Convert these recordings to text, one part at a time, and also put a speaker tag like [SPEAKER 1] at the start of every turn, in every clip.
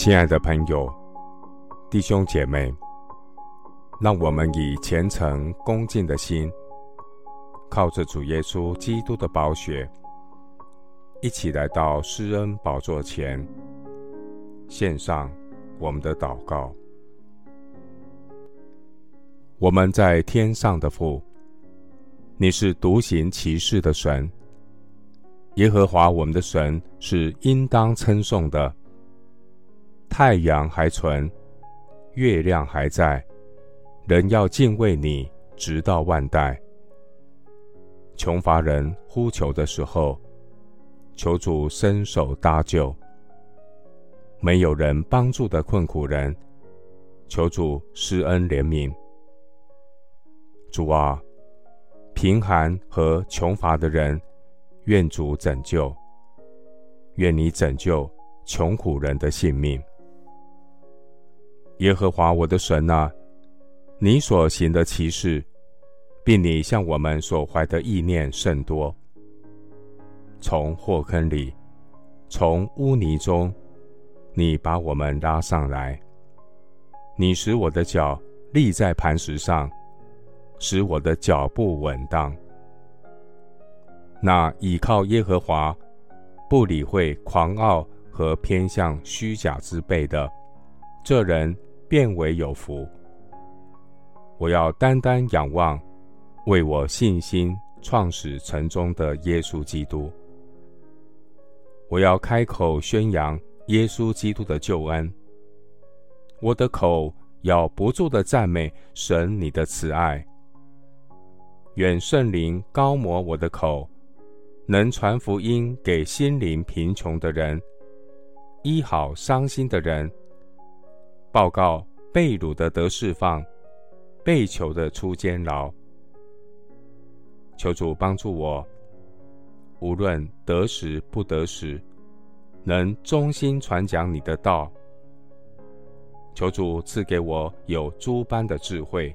[SPEAKER 1] 亲爱的朋友、弟兄姐妹，让我们以虔诚恭敬的心，靠着主耶稣基督的宝血，一起来到施恩宝座前，献上我们的祷告。我们在天上的父，你是独行其事的神，耶和华我们的神是应当称颂的。太阳还存，月亮还在，人要敬畏你，直到万代。穷乏人呼求的时候，求主伸手搭救；没有人帮助的困苦人，求主施恩怜悯。主啊，贫寒和穷乏的人，愿主拯救，愿你拯救穷苦人的性命。耶和华我的神啊，你所行的奇事，并你向我们所怀的意念甚多。从祸坑里，从污泥中，你把我们拉上来。你使我的脚立在磐石上，使我的脚步稳当。那倚靠耶和华，不理会狂傲和偏向虚假之辈的，这人。变为有福。我要单单仰望，为我信心创始成终的耶稣基督。我要开口宣扬耶稣基督的救恩。我的口要不住的赞美神你的慈爱。愿圣灵高摩我的口，能传福音给心灵贫穷的人，医好伤心的人。报告被掳的得释放，被囚的出监牢。求主帮助我，无论得时不得时，能忠心传讲你的道。求主赐给我有诸般的智慧，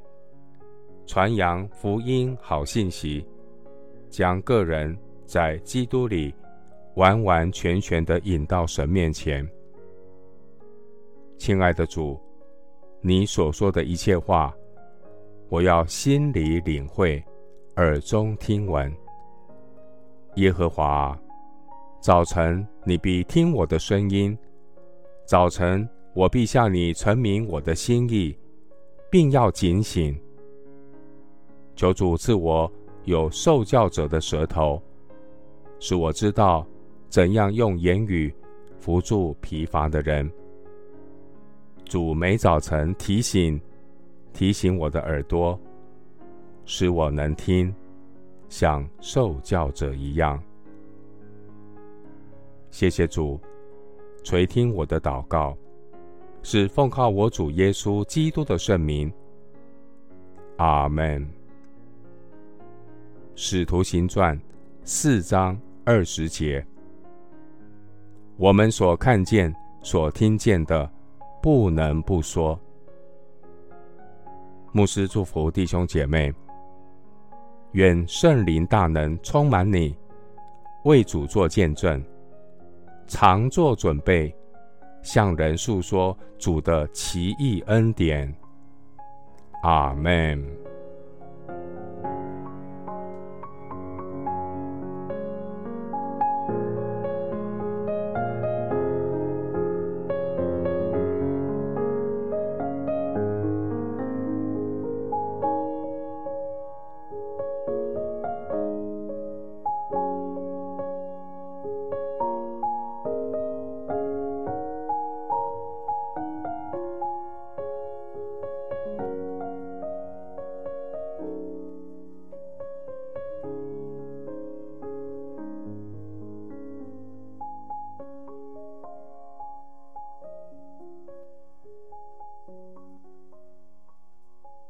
[SPEAKER 1] 传扬福音好信息，将个人在基督里完完全全的引到神面前。亲爱的主，你所说的一切话，我要心里领会，耳中听闻。耶和华，早晨你必听我的声音，早晨我必向你陈明我的心意，并要警醒。求主赐我有受教者的舌头，使我知道怎样用言语扶助疲乏的人。主每早晨提醒、提醒我的耳朵，使我能听，像受教者一样。谢谢主垂听我的祷告，是奉靠我主耶稣基督的圣名。阿门。使徒行传四章二十节，我们所看见、所听见的。不能不说。牧师祝福弟兄姐妹，愿圣灵大能充满你，为主做见证，常做准备，向人诉说主的奇异恩典。阿门。